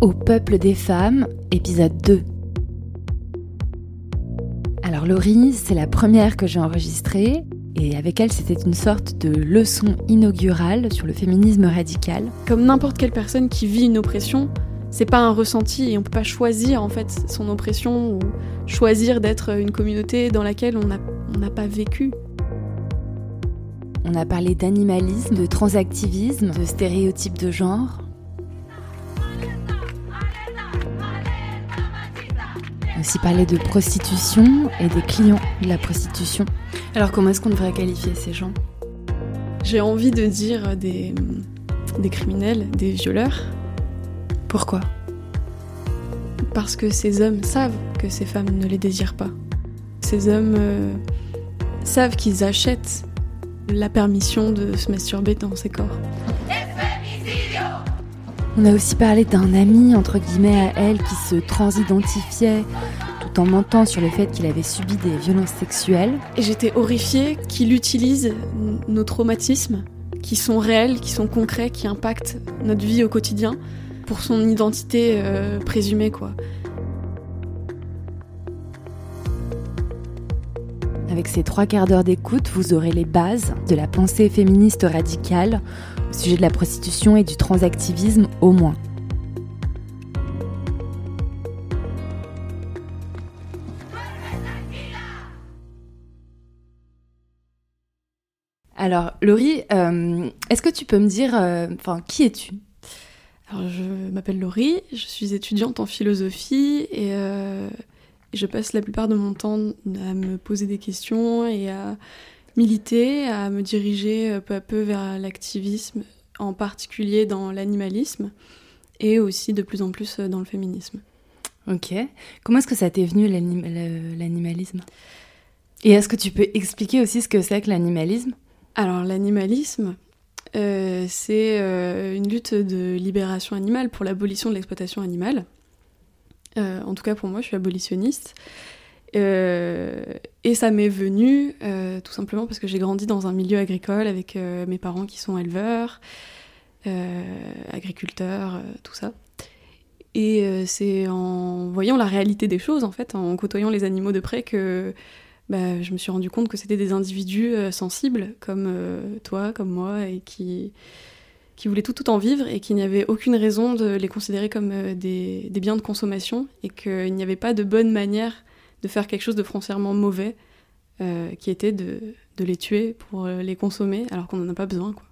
Au peuple des femmes, épisode 2. Alors Laurie, c'est la première que j'ai enregistrée et avec elle c'était une sorte de leçon inaugurale sur le féminisme radical. Comme n'importe quelle personne qui vit une oppression, c'est pas un ressenti et on peut pas choisir en fait son oppression ou choisir d'être une communauté dans laquelle on n'a pas vécu. On a parlé d'animalisme, de transactivisme, de stéréotypes de genre. On a aussi parlé de prostitution et des clients de la prostitution. Alors comment est-ce qu'on devrait qualifier ces gens? J'ai envie de dire des, des criminels, des violeurs. Pourquoi? Parce que ces hommes savent que ces femmes ne les désirent pas. Ces hommes euh, savent qu'ils achètent la permission de se masturber dans ses corps. On a aussi parlé d'un ami, entre guillemets, à elle qui se transidentifiait tout en mentant sur le fait qu'il avait subi des violences sexuelles. Et j'étais horrifiée qu'il utilise nos traumatismes, qui sont réels, qui sont concrets, qui impactent notre vie au quotidien, pour son identité euh, présumée, quoi. Avec ces trois quarts d'heure d'écoute, vous aurez les bases de la pensée féministe radicale au sujet de la prostitution et du transactivisme au moins. Alors, Laurie, euh, est-ce que tu peux me dire, euh, enfin, qui es-tu? Alors, je m'appelle Laurie, je suis étudiante en philosophie et je passe la plupart de mon temps à me poser des questions et à militer, à me diriger euh, peu à peu vers l'activisme, en particulier dans l'animalisme et aussi de plus en plus euh, dans le féminisme. Ok. Comment est-ce que ça t'est venu l'animalisme? Et est-ce que tu peux expliquer aussi ce que c'est que l'animalisme? Alors l'animalisme, euh, c'est une lutte de libération animale pour l'abolition de l'exploitation animale. Euh, en tout cas pour moi, je suis abolitionniste. Euh, et ça m'est venu euh, tout simplement parce que j'ai grandi dans un milieu agricole avec mes parents qui sont éleveurs, agriculteurs, tout ça. Et c'est en voyant la réalité des choses, en fait, en côtoyant les animaux de près, que bah, je me suis rendu compte que c'était des individus sensibles comme toi, comme moi, et qui, qui voulaient tout, tout en vivre et qu'il n'y avait aucune raison de les considérer comme euh, des, biens de consommation et qu'il n'y avait pas de bonne manière de faire quelque chose de foncièrement mauvais euh, qui était de, les tuer pour euh, les consommer alors qu'on n'en a pas besoin, quoi.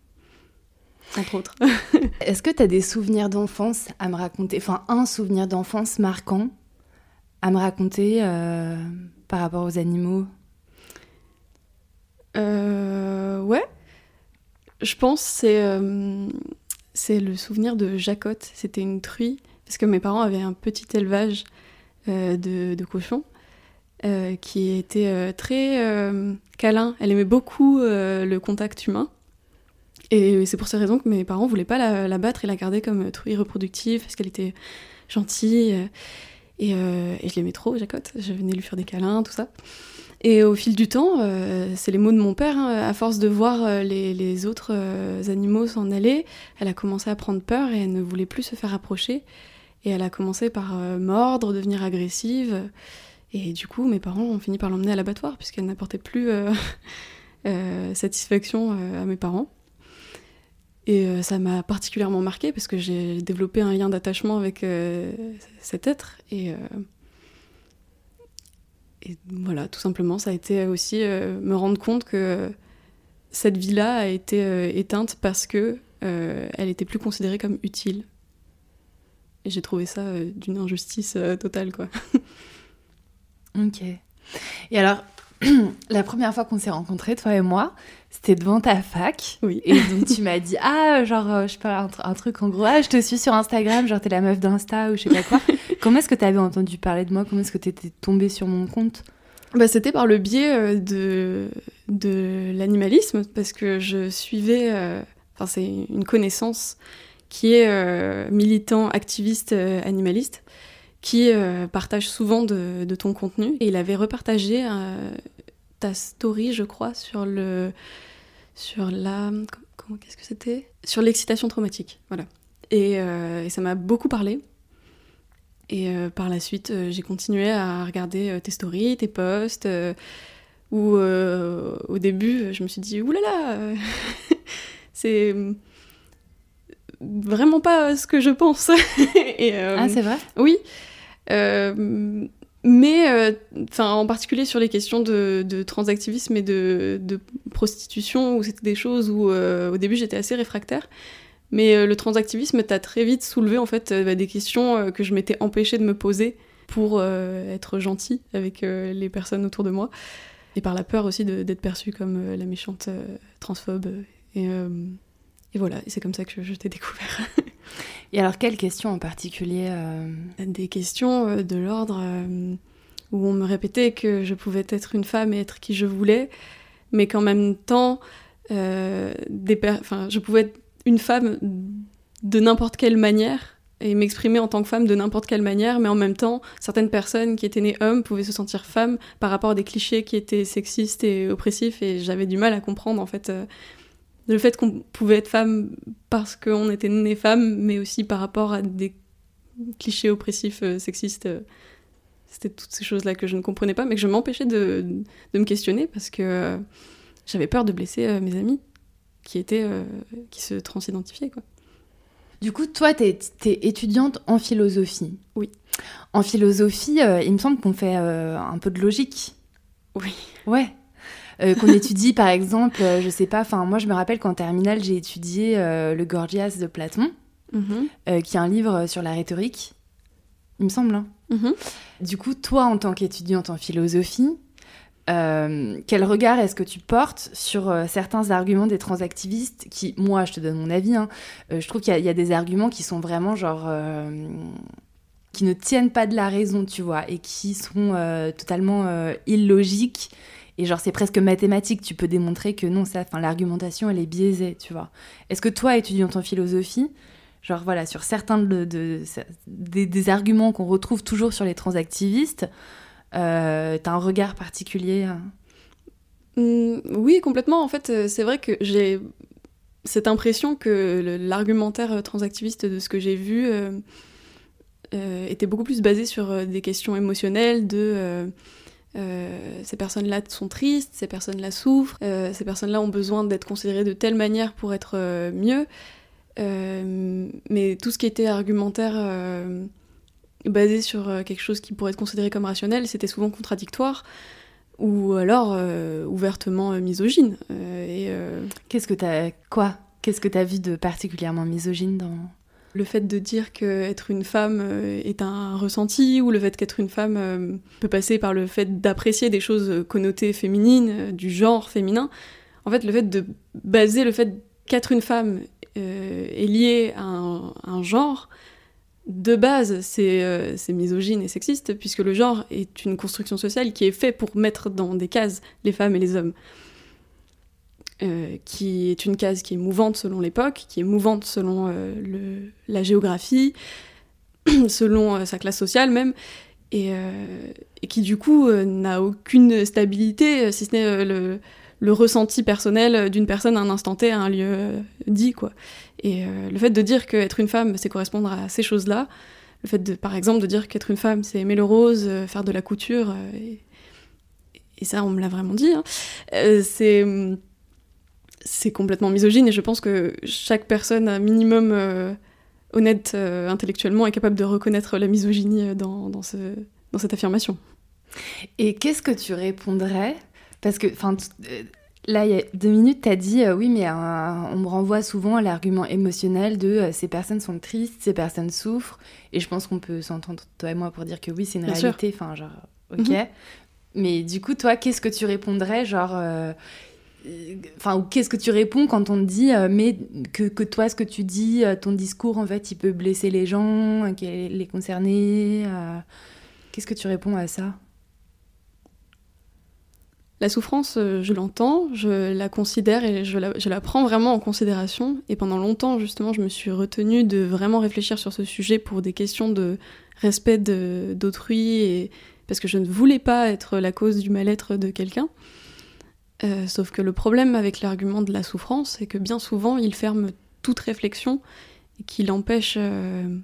Entre autres. Est-ce que tu as des souvenirs d'enfance à me raconter Enfin, un souvenir d'enfance marquant à me raconter par rapport aux animaux? Ouais. Je pense c'est euh, c'est le souvenir de Jacotte. C'était une truie parce que mes parents avaient un petit élevage euh, de, cochons euh, qui était très câlin. Elle aimait beaucoup le contact humain. Et c'est pour ces raisons que mes parents voulaient pas la, la battre et la garder comme truie reproductive parce qu'elle était gentille. Et, et, je l'aimais trop, Jacotte. Je venais lui faire des câlins, tout ça. Et au fil du temps, euh, c'est les mots de mon père, hein, à force de voir euh, les, autres euh, animaux s'en aller, elle a commencé à prendre peur et elle ne voulait plus se faire approcher. Et elle a commencé par mordre, devenir agressive. Et du coup, mes parents ont fini par l'emmener à l'abattoir puisqu'elle n'apportait plus satisfaction à mes parents. Et ça m'a particulièrement marqué parce que j'ai développé un lien d'attachement avec cet être. Et et voilà, tout simplement, ça a été aussi euh, me rendre compte que cette vie-là a été euh, éteinte parce que euh, elle était plus considérée comme utile. Et j'ai trouvé ça d'une injustice totale, quoi. ok. Et alors, la première fois qu'on s'est rencontrés, toi et moi, c'était devant ta fac. Oui. Et donc tu m'as dit, ah, genre, je sais pas, un, truc en gros, ah, je te suis sur Instagram, genre t'es la meuf d'Insta ou je sais pas quoi. Comment est-ce que tu avais entendu parler de moi? Comment est-ce que tu étais tombée sur mon compte? Bah, C'était par le biais euh, de, de l'animalisme, parce que je suivais, euh, enfin c'est une connaissance qui est euh, militant, activiste, animaliste, qui partage souvent de, de, ton contenu. Et il avait repartagé ta story, je crois, sur le... Sur la... comment qu'est-ce que c'était? Sur l'excitation traumatique, voilà. Et, et ça m'a beaucoup parlé. Et par la suite, j'ai continué à regarder tes stories, tes posts où euh, au début, je me suis dit, oulala, euh, c'est vraiment pas ce que je pense. Et, euh, ah, c'est vrai? Oui. Mais enfin en particulier sur les questions de, transactivisme et de, prostitution, où c'était des choses où au début j'étais assez réfractaire. Mais le transactivisme t'a très vite soulevé en fait bah, des questions que je m'étais empêchée de me poser pour être gentille avec les personnes autour de moi et par la peur aussi d'être perçue comme euh, la méchante euh, transphobe. Et, euh, voilà, c'est comme ça que je, t'ai découvert. et alors, quelles questions en particulier Des questions de l'ordre où on me répétait que je pouvais être une femme et être qui je voulais, mais qu'en même temps, je pouvais être une femme de n'importe quelle manière et m'exprimer en tant que femme de n'importe quelle manière, mais en même temps, certaines personnes qui étaient nées hommes pouvaient se sentir femmes par rapport à des clichés qui étaient sexistes et oppressifs, et j'avais du mal à comprendre en fait euh, le fait qu'on pouvait être femme parce qu'on était né femme, mais aussi par rapport à des clichés oppressifs euh, sexistes. Euh, c'était toutes ces choses-là que je ne comprenais pas, mais que je m'empêchais de, de, me questionner parce que j'avais peur de blesser mes amis qui étaient qui se transidentifiaient quoi. Du coup, toi, tu es, étudiante en philosophie. Oui. En philosophie, euh, il me semble qu'on fait euh, un peu de logique. Oui. Ouais. Euh, qu'on étudie, par exemple, je sais pas, enfin, moi, je me rappelle qu'en terminale, j'ai étudié le Gorgias de Platon, mhm. qui est un livre sur la rhétorique. Il me semble. Hein. Mhm. Du coup, toi, en tant qu'étudiante en philosophie, euh, quel regard est-ce que tu portes sur euh, certains arguments des transactivistes qui, moi, je te donne mon avis, hein, euh, je trouve qu'il y, a des arguments qui sont vraiment genre. qui ne tiennent pas de la raison, tu vois, et qui sont totalement illogiques. Et genre, c'est presque mathématique, tu peux démontrer que non, ça, l'argumentation, elle est biaisée, tu vois. Est-ce que toi, étudiant en philosophie, genre voilà, sur certains de, des, arguments qu'on retrouve toujours sur les transactivistes, euh, T'as un regard particulier hein? Mmh, Oui, complètement. En fait, euh, c'est vrai que j'ai cette impression que l'argumentaire transactiviste de ce que j'ai vu euh, euh, était beaucoup plus basé sur des questions émotionnelles de ces personnes-là sont tristes, ces personnes-là souffrent, ces personnes-là ont besoin d'être considérées de telle manière pour être mieux. mais tout ce qui était argumentaire basé sur euh, quelque chose qui pourrait être considéré comme rationnel, c'était souvent contradictoire ou alors euh, ouvertement euh, misogyne. et qu'est-ce que t'as quoi? Qu'est-ce que t'as vu de particulièrement misogyne dans le fait de dire qu'être une femme est un ressenti ou le fait qu'être une femme peut passer par le fait d'apprécier des choses connotées féminines, du genre féminin. En fait, le fait de baser le fait qu'être une femme est lié à un genre, de base, euh, c'est misogyne et sexiste, puisque le genre est une construction sociale qui est faite pour mettre dans des cases les femmes et les hommes. Euh, qui est une case qui est mouvante selon l'époque, qui est mouvante selon euh, la géographie, selon sa classe sociale même, et, qui du coup n'a aucune stabilité, si ce n'est le, ressenti personnel d'une personne à un instant T, à un lieu dit, quoi. Et euh, le fait de dire qu'être une femme, c'est correspondre à ces choses-là, le fait, de, par exemple, de dire qu'être une femme, c'est aimer le rose, euh, faire de la couture, euh, et, ça, on me l'a vraiment dit, hein, c'est c'est complètement misogyne et je pense que chaque personne un minimum honnête intellectuellement est capable de reconnaître la misogynie dans, dans, ce, dans cette affirmation. Et qu'est-ce que tu répondrais? Parce que, enfin, Là, il y a deux minutes, tu as dit euh, oui, mais euh, on me renvoie souvent à l'argument émotionnel de euh, ces personnes sont tristes, ces personnes souffrent. Et je pense qu'on peut s'entendre, toi et moi, pour dire que oui, c'est une réalité. Enfin, genre, ok. Mhm. Mais du coup, toi, qu'est-ce que tu répondrais? Genre. Enfin, qu'est-ce que tu réponds quand on te dit mais que, que, toi, ce que tu dis, ton discours, en fait, il peut blesser les gens, les concerner Qu'est-ce que tu réponds à ça? La souffrance, euh, je l'entends, je la considère et je la, prends vraiment en considération. Et pendant longtemps, justement, je me suis retenue de vraiment réfléchir sur ce sujet pour des questions de respect d'autrui et parce que je ne voulais pas être la cause du mal-être de quelqu'un. Euh, sauf que le problème avec l'argument de la souffrance, c'est que bien souvent, il ferme toute réflexion et qu'il empêche euh,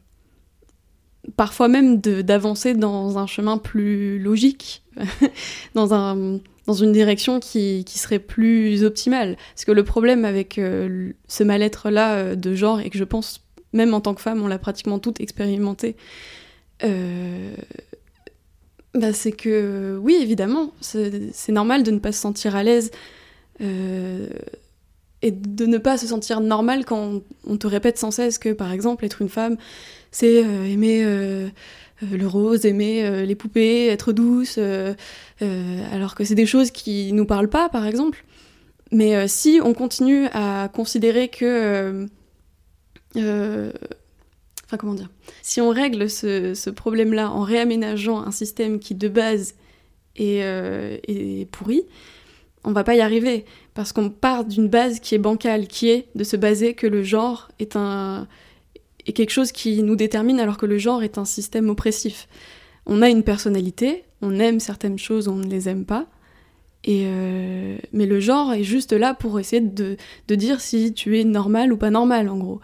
parfois même d'avancer dans un chemin plus logique, dans, un, dans une direction qui, qui, serait plus optimale. Parce que le problème avec euh, ce mal-être-là de genre, et que je pense, même en tant que femme, on l'a pratiquement toute expérimenté, bah, c'est que oui, évidemment, c'est normal de ne pas se sentir à l'aise euh, et de ne pas se sentir normal quand on, te répète sans cesse que, par exemple, être une femme, c'est euh, aimer euh, le rose, aimer les poupées, être douce, alors que c'est des choses qui nous parlent pas, par exemple. Mais si on continue à considérer que Enfin, comment dire Si on règle ce, problème-là en réaménageant un système qui, de base, est, euh, est pourri, on va pas y arriver. Parce qu'on part d'une base qui est bancale, qui est de se baser que le genre est, un, est quelque chose qui nous détermine, alors que le genre est un système oppressif. On a une personnalité, on aime certaines choses, on ne les aime pas. Et euh, mais le genre est juste là pour essayer de, dire si tu es normal ou pas normal, en gros.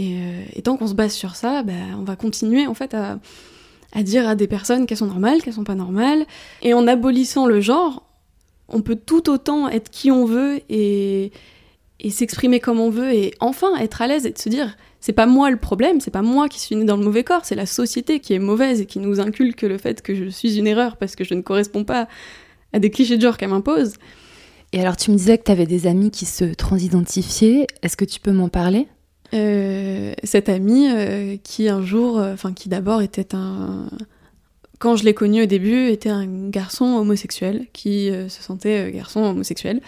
Euh, et, tant qu'on se base sur ça, bah, on va continuer en fait à, dire à des personnes qu'elles sont normales, qu'elles sont pas normales. Et en abolissant le genre, on peut tout autant être qui on veut et, s'exprimer comme on veut et enfin être à l'aise et de se dire c'est pas moi le problème, c'est pas moi qui suis né dans le mauvais corps, c'est la société qui est mauvaise et qui nous inculque le fait que je suis une erreur parce que je ne corresponds pas à des clichés de genre qu'elle m'impose. Et alors tu me disais que tu avais des amis qui se transidentifiaient, est-ce que tu peux m'en parler? Euh, cette amie euh, qui un jour, euh, enfin qui d'abord était un, quand je l'ai connu au début, était un garçon homosexuel qui se sentait garçon homosexuel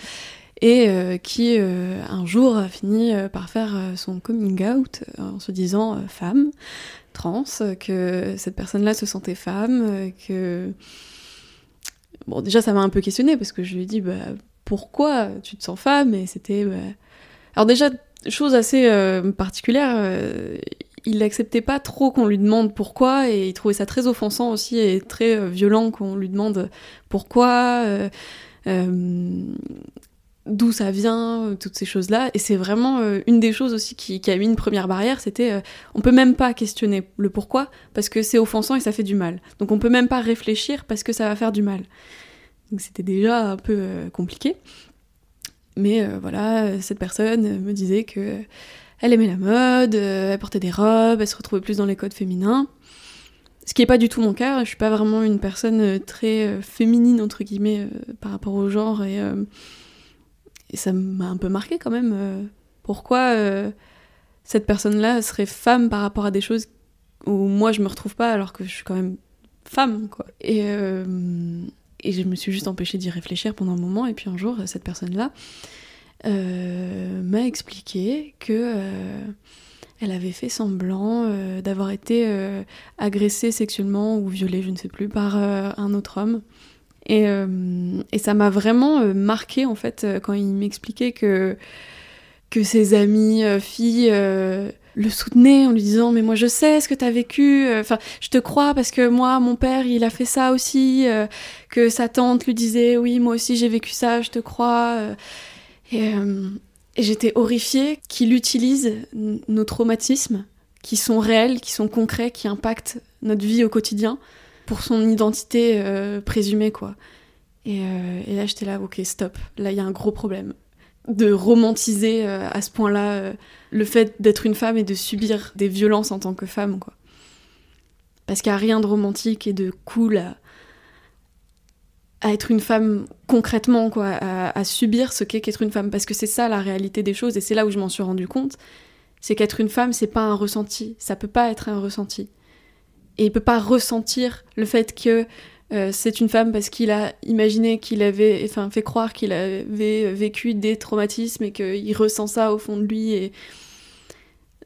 et qui un jour a fini par faire son coming out en se disant femme, trans, que cette personne-là se sentait femme, que bon déjà ça m'a un peu questionné parce que je lui ai dit bah pourquoi tu te sens femme? Et c'était bah... alors déjà chose assez euh, particulière, euh, il n'acceptait pas trop qu'on lui demande pourquoi et il trouvait ça très offensant aussi et très euh, violent qu'on lui demande pourquoi, d'où ça vient, toutes ces choses-là. Et c'est vraiment une des choses aussi qui, a mis une première barrière, c'était on peut même pas questionner le pourquoi parce que c'est offensant et ça fait du mal. Donc on peut même pas réfléchir parce que ça va faire du mal. Donc c'était déjà un peu compliqué. Mais euh, voilà, cette personne me disait que elle aimait la mode, euh, elle portait des robes, elle se retrouvait plus dans les codes féminins. Ce qui n'est pas du tout mon cas, je suis pas vraiment une personne euh, très féminine, entre guillemets, par rapport au genre, et, et ça m'a un peu marqué quand même. pourquoi cette personne-là serait femme par rapport à des choses où moi je me retrouve pas alors que je suis quand même femme, quoi. Et, et je me suis juste empêchée d'y réfléchir pendant un moment. Et puis un jour, cette personne-là euh, m'a expliqué que euh, elle avait fait semblant euh, d'avoir été agressée sexuellement ou violée, je ne sais plus, par un autre homme. Et, et ça m'a vraiment marqué en fait quand il m'expliquait que que ses amies filles le soutenait en lui disant mais moi je sais ce que t'as vécu euh, enfin je te crois parce que moi mon père il a fait ça aussi euh, que sa tante lui disait oui moi aussi j'ai vécu ça je te crois euh. et, j'étais horrifiée qu'il utilise nos traumatismes qui sont réels qui sont concrets qui impactent notre vie au quotidien pour son identité présumée quoi et, là j'étais là ok stop là il y a un gros problème de romantiser à ce point-là le fait d'être une femme et de subir des violences en tant que femme, quoi. Parce qu'il n'y a rien de romantique et de cool à, être une femme concrètement, quoi, à, subir ce qu'est qu'être une femme. Parce que c'est ça la réalité des choses, et c'est là où je m'en suis rendu compte. C'est qu'être une femme, c'est pas un ressenti. Ça peut pas être un ressenti. Et il peut pas ressentir le fait que euh, c'est une femme parce qu'il a imaginé qu'il avait, enfin, fait croire qu'il avait vécu des traumatismes et qu'il ressent ça au fond de lui.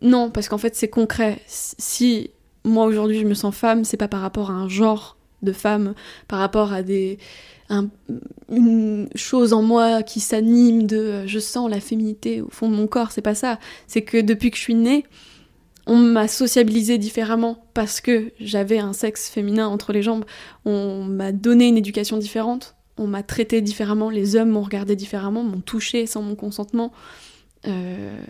Non, parce qu'en fait, c'est concret. Si moi aujourd'hui je me sens femme, c'est pas par rapport à un genre de femme, par rapport à des une chose en moi qui s'anime de je sens la féminité au fond de mon corps, c'est pas ça. C'est que depuis que je suis née, on m'a sociabilisé différemment parce que j'avais un sexe féminin entre les jambes. On m'a donné une éducation différente on m'a traité différemment, les hommes m'ont regardé différemment, m'ont touché sans mon consentement. Euh,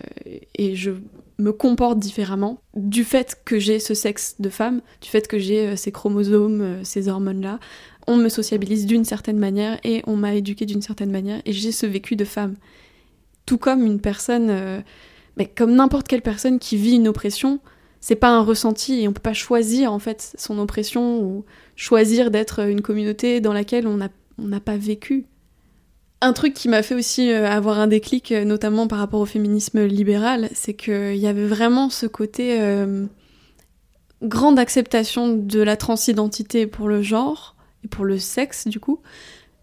et je me comporte différemment du fait que j'ai ce sexe de femme, du fait que j'ai euh, ces chromosomes, euh, ces hormones-là. On me sociabilise d'une certaine manière et on m'a éduqué d'une certaine manière et j'ai ce vécu de femme. Tout comme une personne, mais comme n'importe quelle personne qui vit une oppression, c'est pas un ressenti et on peut pas choisir en fait son oppression ou choisir d'être une communauté dans laquelle on n'a pas vécu. Un truc qui m'a fait aussi euh, avoir un déclic, euh, notamment par rapport au féminisme libéral, c'est qu'il y avait vraiment ce côté euh, grande acceptation de la transidentité pour le genre et pour le sexe du coup,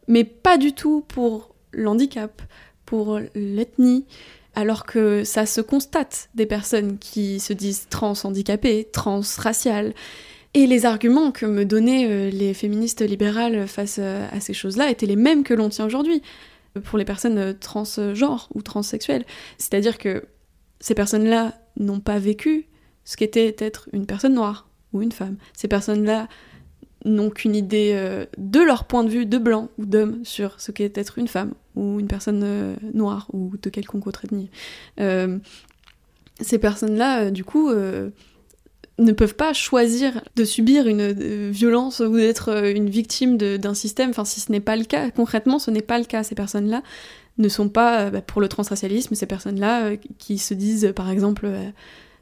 mais pas du tout pour l'handicap, pour l'ethnie, alors que ça se constate des personnes qui se disent trans-handicapées, trans-raciales, et les arguments que me donnaient les féministes libérales face à ces choses-là étaient les mêmes que l'on tient aujourd'hui pour les personnes transgenres ou transsexuelles. C'est-à-dire que ces personnes-là n'ont pas vécu ce qu'était être une personne noire ou une femme. Ces personnes-là n'ont qu'une idée euh, de leur point de vue de blanc ou d'homme sur ce qu'est être une femme ou une personne euh, noire ou de quelconque autre ethnie. Euh, ces personnes-là, du coup, ne peuvent pas choisir de subir une euh, violence ou d'être euh, une victime d'un système, enfin si ce n'est pas le cas, concrètement ce n'est pas le cas, ces personnes-là ne sont pas euh, bah, pour le transracialisme, ces personnes-là qui se disent par exemple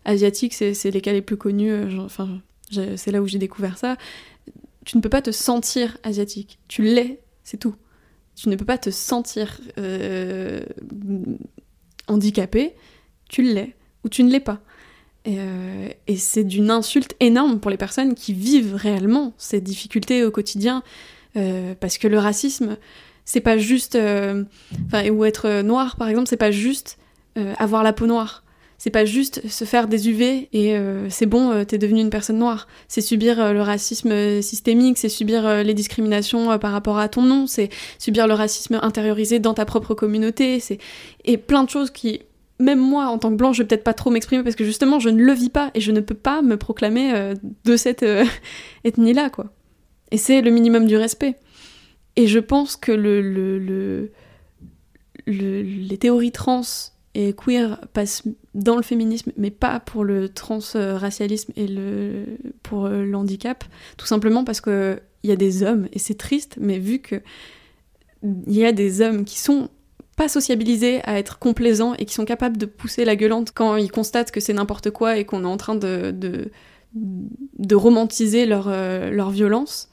asiatiques, c'est les cas les plus connus, enfin c'est là où j'ai découvert ça, tu ne peux pas te sentir asiatique, tu l'es, c'est tout. Tu ne peux pas te sentir handicapé, tu l'es, ou tu ne l'es pas. Euh, et, c'est d'une insulte énorme pour les personnes qui vivent réellement ces difficultés au quotidien, euh, parce que le racisme, c'est pas juste, euh, enfin, ou être noir par exemple, c'est pas juste avoir la peau noire. C'est pas juste se faire des UV et c'est bon, t'es devenu une personne noire. C'est subir le racisme systémique, c'est subir les discriminations par rapport à ton nom, c'est subir le racisme intériorisé dans ta propre communauté, c'est et plein de choses qui même moi, en tant que blanche, je vais peut-être pas trop m'exprimer parce que justement, je ne le vis pas et je ne peux pas me proclamer euh, de cette euh, ethnie-là, quoi. Et c'est le minimum du respect. Et je pense que le, le, les théories trans et queer passent dans le féminisme, mais pas pour le transracialisme et le, pour le handicap, tout simplement parce qu'il y a des hommes, et c'est triste, mais vu que il y a des hommes qui sont pas sociabilisés à être complaisants et qui sont capables de pousser la gueulante quand ils constatent que c'est n'importe quoi et qu'on est en train de, de, romantiser leur, euh, leur violence,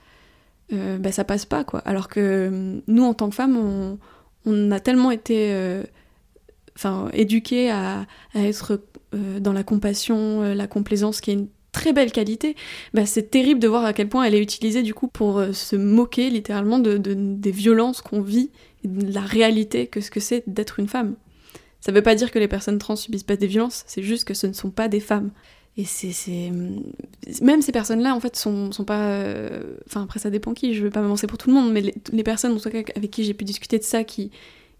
euh, bah, ça passe pas quoi. Alors que euh, nous en tant que femmes, on, on a tellement été enfin, éduqués à, à être dans la compassion, la complaisance, qui est une très belle qualité, bah, c'est terrible de voir à quel point elle est utilisée du coup pour se moquer littéralement de, des violences qu'on vit la réalité que ce que c'est d'être une femme. Ça veut pas dire que les personnes trans subissent pas des violences, c'est juste que ce ne sont pas des femmes. Et c'est. Même ces personnes-là, en fait, sont, sont pas. Euh, enfin, après, ça dépend qui, je veux pas m'avancer pour tout le monde, mais les, personnes, en tout cas, avec qui j'ai pu discuter de ça, qui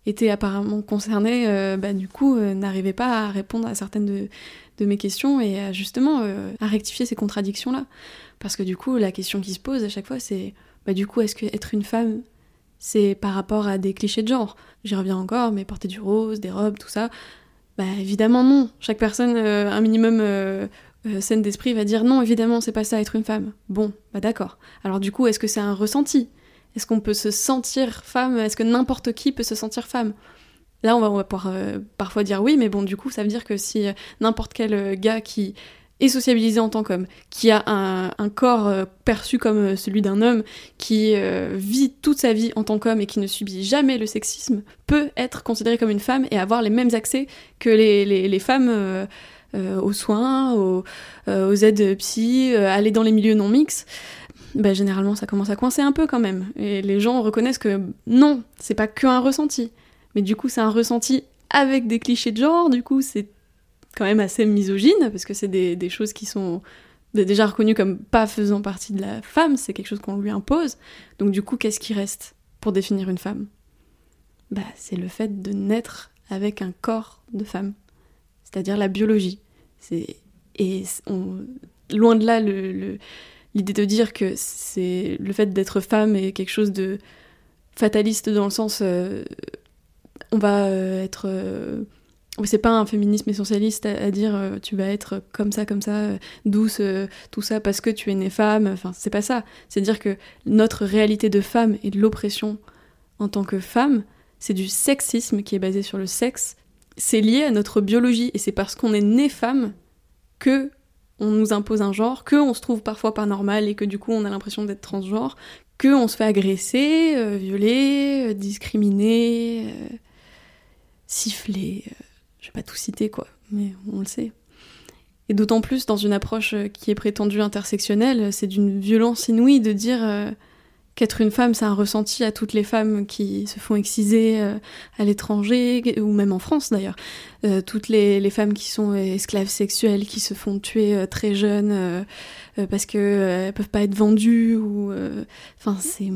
étaient apparemment concernées, euh, bah, du coup, euh, n'arrivaient pas à répondre à certaines de, de mes questions et à, justement à rectifier ces contradictions-là. Parce que du coup, la question qui se pose à chaque fois, c'est bah, du coup, est-ce que être une femme, c'est par rapport à des clichés de genre? J'y reviens encore, mais porter du rose, des robes, tout ça. Bah évidemment non. Chaque personne, euh, un minimum euh, euh, saine d'esprit, va dire non, évidemment, c'est pas ça être une femme. Bon, bah d'accord. Alors du coup, est-ce que c'est un ressenti? Est-ce qu'on peut se sentir femme? Est-ce que n'importe qui peut se sentir femme? Là, on va, pouvoir parfois dire oui, mais bon, du coup, ça veut dire que si n'importe quel gars qui est sociabilisé en tant qu'homme, qui a un, corps euh, perçu comme euh, celui d'un homme, qui euh, vit toute sa vie en tant qu'homme et qui ne subit jamais le sexisme, peut être considéré comme une femme et avoir les mêmes accès que les, femmes aux soins, aux, aides psy, aller dans les milieux non mixtes. Bah, généralement, ça commence à coincer un peu quand même. Et les gens reconnaissent que non, c'est pas qu'un ressenti. Mais du coup, c'est un ressenti avec des clichés de genre, du coup, c'est quand même assez misogyne, parce que c'est des, choses qui sont déjà reconnues comme pas faisant partie de la femme, c'est quelque chose qu'on lui impose. Donc du coup, qu'est-ce qui reste pour définir une femme? Bah, c'est le fait de naître avec un corps de femme, c'est-à-dire la biologie. C'est et loin de là l'idée de dire que c'est le fait d'être femme est quelque chose de fataliste dans le sens on va être c'est pas un féminisme essentialiste à, dire tu vas être comme ça, comme ça, douce, tout ça parce que tu es née femme. Enfin, c'est pas ça. C'est dire que notre réalité de femme et de l'oppression en tant que femme, c'est du sexisme qui est basé sur le sexe. C'est lié à notre biologie et c'est parce qu'on est né femme que on nous impose un genre, que on se trouve parfois pas normal et que du coup on a l'impression d'être transgenre, que on se fait agresser, euh, violer, euh, discriminer, euh, siffler. je vais pas tout citer quoi, mais on le sait. Et d'autant plus dans une approche qui est prétendue intersectionnelle, c'est d'une violence inouïe de dire qu'être une femme, c'est un ressenti à toutes les femmes qui se font exciser euh, à l'étranger, ou même en France d'ailleurs. Euh, toutes les, femmes qui sont esclaves sexuelles, qui se font tuer euh, très jeunes parce qu'elles peuvent pas être vendues, ou... Enfin, c'est...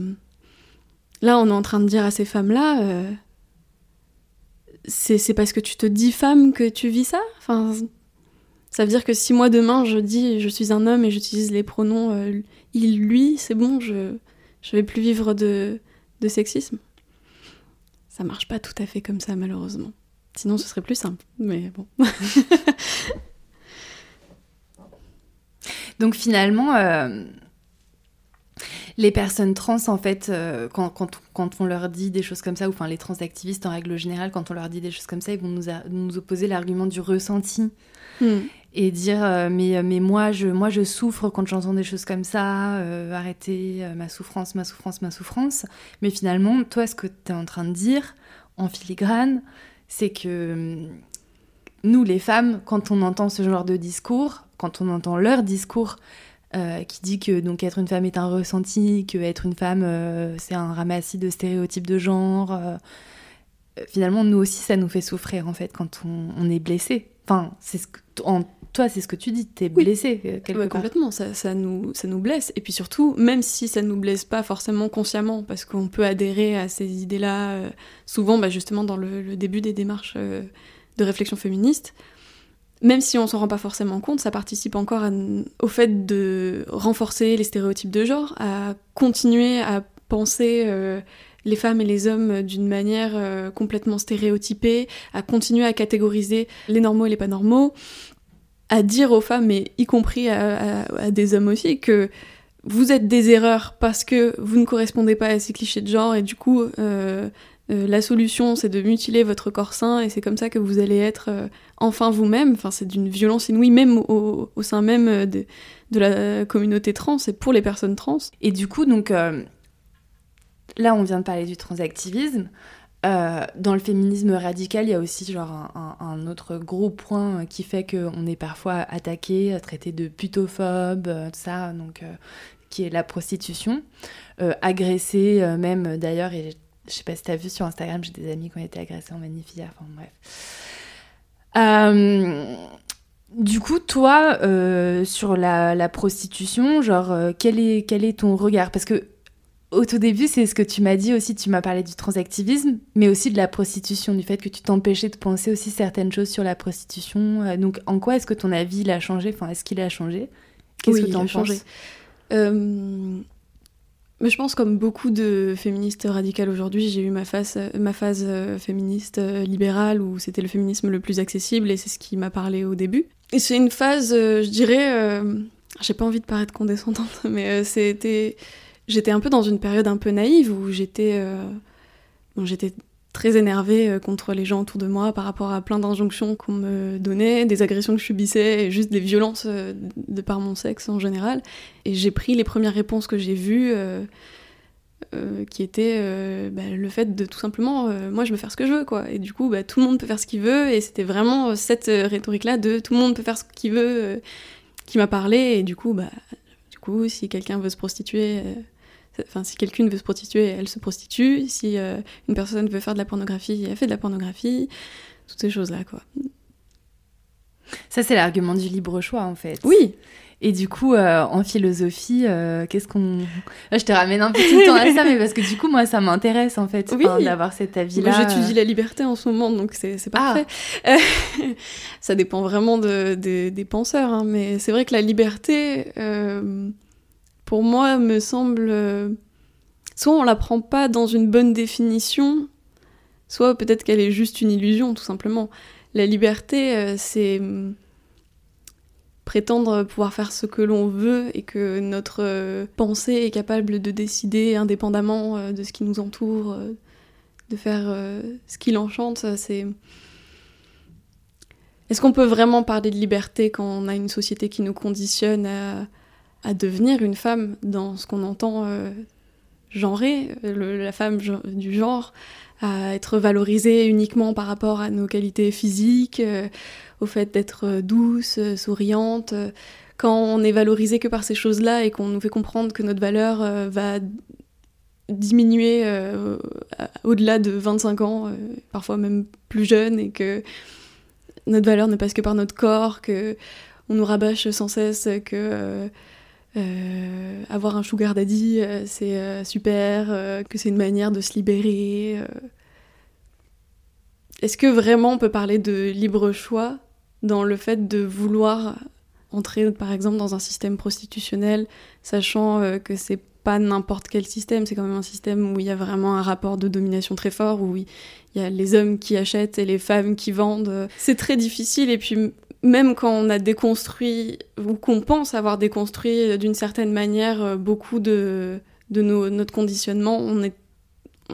Là, on est en train de dire à ces femmes-là, c'est parce que tu te dis femme que tu vis ça? Enfin, ça veut dire que si moi demain je dis je suis un homme et j'utilise les pronoms il, lui, c'est bon, je je vais plus vivre de, de sexisme. Ça marche pas tout à fait comme ça, malheureusement. Sinon, ce serait plus simple, mais bon. Donc finalement, euh, les personnes trans, en fait, euh, quand, quand, quand, on leur dit des choses comme ça, ou enfin les trans activistes en règle générale, quand on leur dit des choses comme ça, ils vont nous, nous opposer l'argument du ressenti. Hmm et dire euh, mais, euh, mais moi, je, moi je souffre quand j'entends des choses comme ça, euh, arrêter ma souffrance, ma souffrance, ma souffrance. Mais finalement, toi, ce que tu es en train de dire en filigrane, c'est que nous, les femmes, quand on entend ce genre de discours, quand on entend leur discours qui dit que donc être une femme est un ressenti, que être une femme c'est un ramassis de stéréotypes de genre, finalement nous aussi ça nous fait souffrir en fait quand on, on est blessé. Enfin, c'est ce que, en toi, c'est ce que tu dis, t'es blessé euh, quelque part. Complètement, ça, ça, nous, ça nous blesse. Et puis surtout, même si ça nous blesse pas forcément consciemment, parce qu'on peut adhérer à ces idées-là, euh, souvent bah, justement dans le, début des démarches euh, de réflexion féministe, même si on s'en rend pas forcément compte, ça participe encore au fait de renforcer les stéréotypes de genre, à continuer à penser les femmes et les hommes d'une manière complètement stéréotypée, à continuer à catégoriser les normaux et les pas normaux, à dire aux femmes, mais y compris à, des hommes aussi, que vous êtes des erreurs parce que vous ne correspondez pas à ces clichés de genre et du coup euh, euh, la solution c'est de mutiler votre corps sain et c'est comme ça que vous allez être euh, enfin vous-même. Enfin c'est d'une violence inouïe même au, sein même de, de, la communauté trans et pour les personnes trans. Et du coup donc là on vient de parler du transactivisme. Euh, dans le féminisme radical, il y a aussi genre un, autre gros point qui fait qu'on est parfois attaqué, traité de putophobe, euh, tout ça, donc euh, qui est la prostitution, agressé même d'ailleurs, et je sais pas si tu as vu sur Instagram, j'ai des amis qui ont été agressés en manifia, enfin bref. Du coup, toi, sur la, la, prostitution, genre, quel est, quel est ton regard? Parce que au tout début, c'est ce que tu m'as dit aussi, tu m'as parlé du transactivisme, mais aussi de la prostitution, du fait que tu t'empêchais de penser aussi certaines choses sur la prostitution. Euh, donc, en quoi est-ce que ton avis il a changé? Enfin, est-ce qu'il a changé? Qu'est-ce que tu en penses? euh, mais je pense comme beaucoup de féministes radicales aujourd'hui, j'ai eu ma phase, euh, féministe libérale où c'était le féminisme le plus accessible et c'est ce qui m'a parlé au début. Et c'est une phase, je dirais, j'ai pas envie de paraître condescendante, mais c'était j'étais un peu dans une période un peu naïve où j'étais euh, j'étais très énervée euh, contre les gens autour de moi par rapport à plein d'injonctions qu'on me donnait, des agressions que je subissais et juste des violences euh, de par mon sexe en général. Et j'ai pris les premières réponses que j'ai vues. qui étaient bah, le fait de tout simplement moi je veux faire ce que je veux quoi et du coup bah, tout le monde peut faire ce qu'il veut et c'était vraiment cette rhétorique là de tout le monde peut faire ce qu'il veut qui m'a parlé et bah du coup si quelqu'un veut se prostituer Enfin, si quelqu'un veut se prostituer, elle se prostitue. Si euh, une personne veut faire de la pornographie, elle fait de la pornographie. Toutes ces choses-là, quoi. Ça, c'est l'argument du libre choix, en fait. Oui. Et du coup, euh, en philosophie, euh, qu'est-ce qu'on... je te ramène un petit temps à ça, mais parce que du coup, moi, ça m'intéresse, en fait, d'avoir cet avis-là. J'étudie la liberté en ce moment, donc c'est parfait. Ah. ça dépend vraiment de, des penseurs, hein, mais c'est vrai que la liberté pour moi, me semble euh, soit on la prend pas dans une bonne définition, soit peut-être qu'elle est juste une illusion, tout simplement. La liberté, euh, c'est hum, prétendre pouvoir faire ce que l'on veut et que notre euh, pensée est capable de décider indépendamment de ce qui nous entoure, de faire ce qui l'enchante, c'est... Est-ce qu'on peut vraiment parler de liberté quand on a une société qui nous conditionne à, à devenir une femme dans ce qu'on entend genré, la femme du genre, à être valorisée uniquement par rapport à nos qualités physiques, euh, au fait d'être douce, souriante. Quand on est valorisé que par ces choses-là et qu'on nous fait comprendre que notre valeur euh, va diminuer euh, au-delà de 25 ans, parfois même plus jeune, et que notre valeur ne passe que par notre corps, que on nous rabâche sans cesse que euh, avoir un sugar daddy, euh, c'est euh, super, que c'est une manière de se libérer. Est-ce que vraiment on peut parler de libre choix dans le fait de vouloir entrer par exemple dans un système prostitutionnel, sachant que c'est pas n'importe quel système, c'est quand même un système où il y a vraiment un rapport de domination très fort, où il y a les hommes qui achètent et les femmes qui vendent. C'est très difficile et puis même quand on a déconstruit, ou qu'on pense avoir déconstruit euh, d'une certaine manière euh, beaucoup de, de notre conditionnement, on est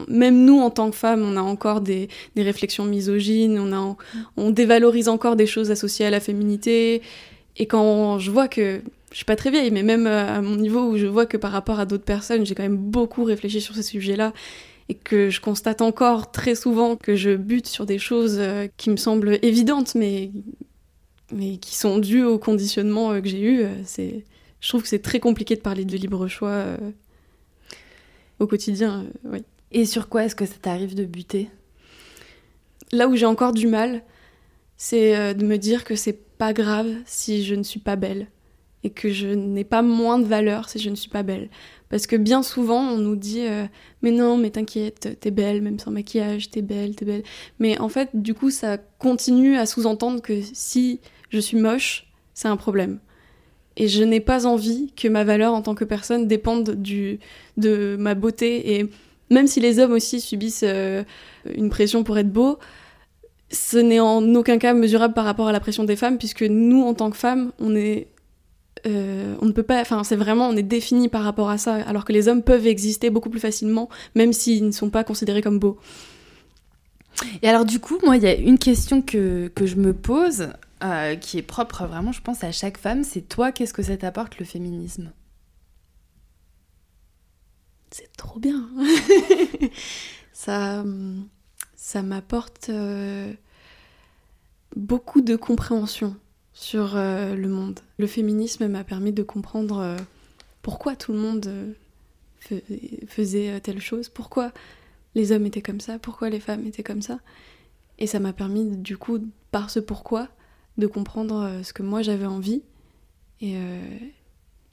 même nous en tant que femmes, on a encore des, des réflexions misogynes, on, on dévalorise encore des choses associées à la féminité. Et quand je vois que, je suis pas très vieille, mais même euh, à mon niveau où je vois que par rapport à d'autres personnes, j'ai quand même beaucoup réfléchi sur ces sujets-là et que je constate encore très souvent que je bute sur des choses qui me semblent évidentes, mais mais qui sont dus au conditionnement euh, que j'ai eu. Euh, c'est, je trouve que c'est très compliqué de parler de libre choix euh, au quotidien. oui. Et sur quoi est-ce que ça t'arrive de buter? Là où j'ai encore du mal, c'est de me dire que c'est pas grave si je ne suis pas belle et que je n'ai pas moins de valeur si je ne suis pas belle. Parce que bien souvent, on nous dit Mais non, mais t'inquiète, t'es belle, même sans maquillage, t'es belle, t'es belle. Mais en fait, du coup, ça continue à sous-entendre que si je suis moche, c'est un problème. Et je n'ai pas envie que ma valeur en tant que personne dépende du, de ma beauté. Et même si les hommes aussi subissent euh, une pression pour être beau, ce n'est en aucun cas mesurable par rapport à la pression des femmes, puisque nous, en tant que femmes, on est. Euh, on ne peut pas. Enfin, c'est vraiment. On est défini par rapport à ça, alors que les hommes peuvent exister beaucoup plus facilement, même s'ils ne sont pas considérés comme beaux. Et alors, du coup, moi, il y a une question que, que je me pose. Euh, qui est propre vraiment, je pense, à chaque femme, c'est toi, qu'est-ce que ça t'apporte le féminisme? C'est trop bien. ça, ça m'apporte euh, beaucoup de compréhension sur euh, le monde. Le féminisme m'a permis de comprendre pourquoi tout le monde faisait telle chose, pourquoi les hommes étaient comme ça, pourquoi les femmes étaient comme ça. Et ça m'a permis, du coup, par ce pourquoi, de comprendre euh, ce que moi j'avais envie euh,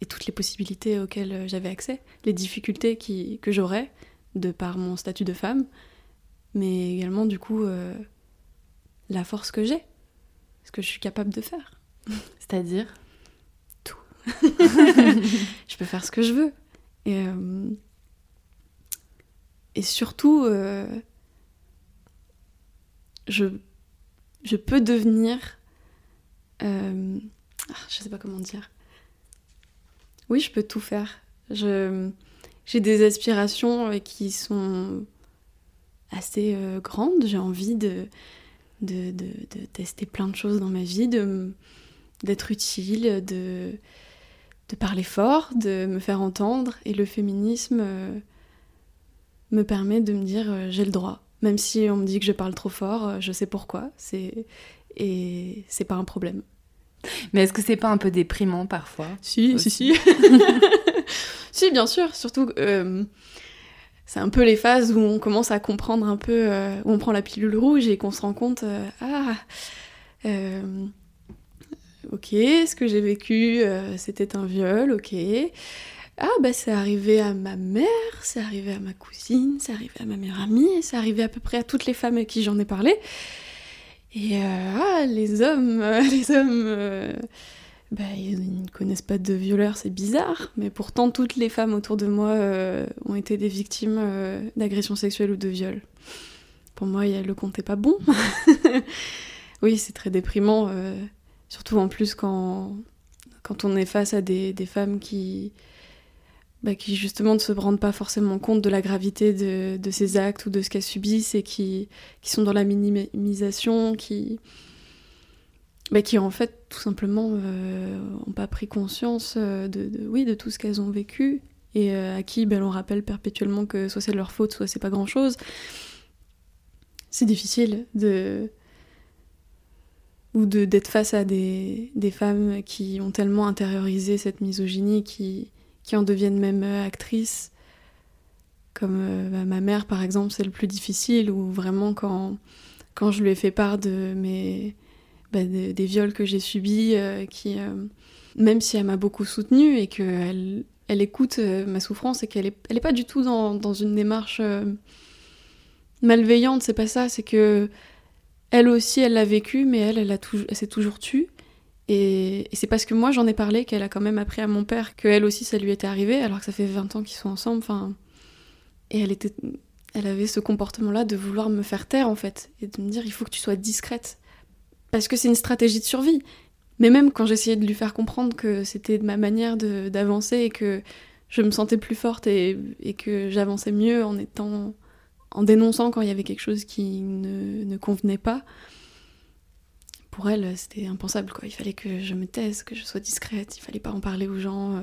et, toutes les possibilités auxquelles euh, j'avais accès, les difficultés qui, que j'aurais de par mon statut de femme, mais également du coup la force que j'ai, ce que je suis capable de faire. C'est-à-dire Tout. je peux faire ce que je veux. Et, et surtout, je, je peux devenir euh, ah, je sais pas comment dire. Oui, je peux tout faire. j'ai des aspirations euh, qui sont assez euh, grandes. J'ai envie de, de, tester plein de choses dans ma vie, d'être utile, de, de parler fort, de me faire entendre. Et le féminisme me permet de me dire j'ai le droit. Même si on me dit que je parle trop fort, je sais pourquoi. C'est et c'est pas un problème. Mais est-ce que c'est pas un peu déprimant parfois Si, si, si. si, bien sûr. Surtout, euh, c'est un peu les phases où on commence à comprendre un peu, euh, où on prend la pilule rouge et qu'on se rend compte, euh, ah, ok, ce que j'ai vécu, c'était un viol, ok. Ah, bah c'est arrivé à ma mère, c'est arrivé à ma cousine, c'est arrivé à ma meilleure amie, c'est arrivé à peu près à toutes les femmes à qui j'en ai parlé. Et euh, ah, les hommes, euh, les hommes euh, bah, ils ne connaissent pas de violeurs, c'est bizarre, mais pourtant toutes les femmes autour de moi euh, ont été des victimes euh, d'agressions sexuelles ou de viols. Pour moi, le compte n'est pas bon. oui, c'est très déprimant, euh, surtout en plus quand, quand on est face à des, femmes qui, bah, qui justement ne se rendent pas forcément compte de la gravité de, de ces actes ou de ce qu'elles subissent et qui, qui sont dans la minimisation, qui bah, qui en fait tout simplement n'ont euh, pas pris conscience euh, de, oui, de tout ce qu'elles ont vécu et euh, à qui ben, on rappelle perpétuellement que soit c'est leur faute, soit c'est pas grand chose. C'est difficile de ou de d'être face à des, des, femmes qui ont tellement intériorisé cette misogynie qui, qui en deviennent même actrices. Comme bah, ma mère par exemple, c'est le plus difficile, ou vraiment quand, quand je lui ai fait part de mes, bah, des, viols que j'ai subis, euh, qui, euh, même si elle m'a beaucoup soutenue et qu'elle elle écoute euh, ma souffrance et qu'elle n'est est pas du tout dans, une démarche malveillante, c'est pas ça, c'est que elle aussi, elle l'a vécu, mais elle, elle, s'est toujours tue. Et, c'est parce que moi, j'en ai parlé qu'elle a quand même appris à mon père que elle aussi, ça lui était arrivé, alors que ça fait 20 ans qu'ils sont ensemble. Enfin, et elle était, elle avait ce comportement-là de vouloir me faire taire, en fait, et de me dire, il faut que tu sois discrète parce que c'est une stratégie de survie. Mais même quand j'essayais de lui faire comprendre que c'était ma manière d'avancer et que je me sentais plus forte et, que j'avançais mieux en étant en dénonçant quand il y avait quelque chose qui ne, convenait pas, pour elle, c'était impensable. Quoi. Il fallait que je me taise, que je sois discrète, il fallait pas en parler aux gens. Euh.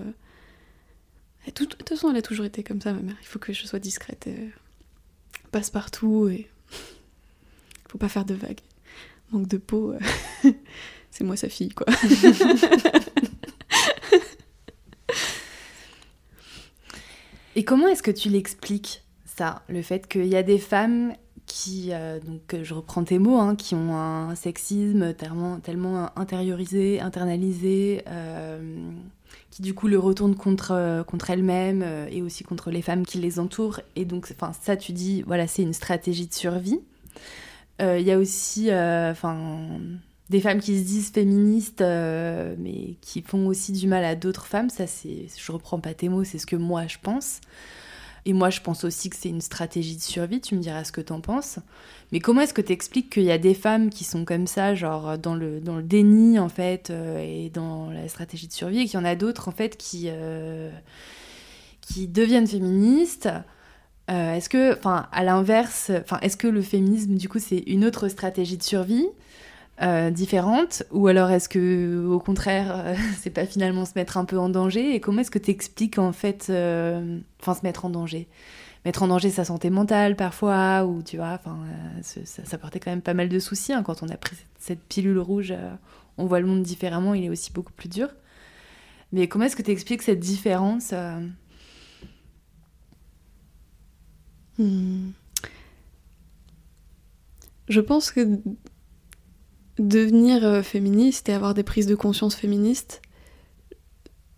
de toute façon, elle a toujours été comme ça, ma mère. Il faut que je sois discrète, euh, passe partout et faut pas faire de vagues manque de peau, euh, c'est moi sa fille, quoi. Et comment est-ce que tu l'expliques, ça Le fait qu'il y a des femmes qui, euh, donc je reprends tes mots, hein, qui ont un sexisme tellement, tellement intériorisé, internalisé, euh, qui du coup le retournent contre, contre elles-mêmes et aussi contre les femmes qui les entourent. Et donc, ça, tu dis, voilà, c'est une stratégie de survie. Il euh, y a aussi euh, des femmes qui se disent féministes, euh, mais qui font aussi du mal à d'autres femmes. Ça, c'est, je reprends pas tes mots, c'est ce que moi je pense. Et moi, je pense aussi que c'est une stratégie de survie. Tu me diras ce que t'en penses. Mais comment est-ce que tu expliques qu'il y a des femmes qui sont comme ça, genre dans le, dans le déni, en fait, et dans la stratégie de survie, et qu'il y en a d'autres, en fait, qui, qui deviennent féministes euh, est-ce que, enfin, à l'inverse, enfin, est-ce que le féminisme, du coup, c'est une autre stratégie de survie euh, différente, ou alors est-ce que, au contraire, euh, c'est pas finalement se mettre un peu en danger? Et comment est-ce que tu expliques en fait, enfin, se mettre en danger? Mettre en danger sa santé mentale parfois, ou tu vois, enfin, ça, portait quand même pas mal de soucis hein, quand on a pris cette pilule rouge. on voit le monde différemment, il est aussi beaucoup plus dur. Mais comment est-ce que tu expliques cette différence Hmm. Je pense que devenir euh, féministe et avoir des prises de conscience féministes,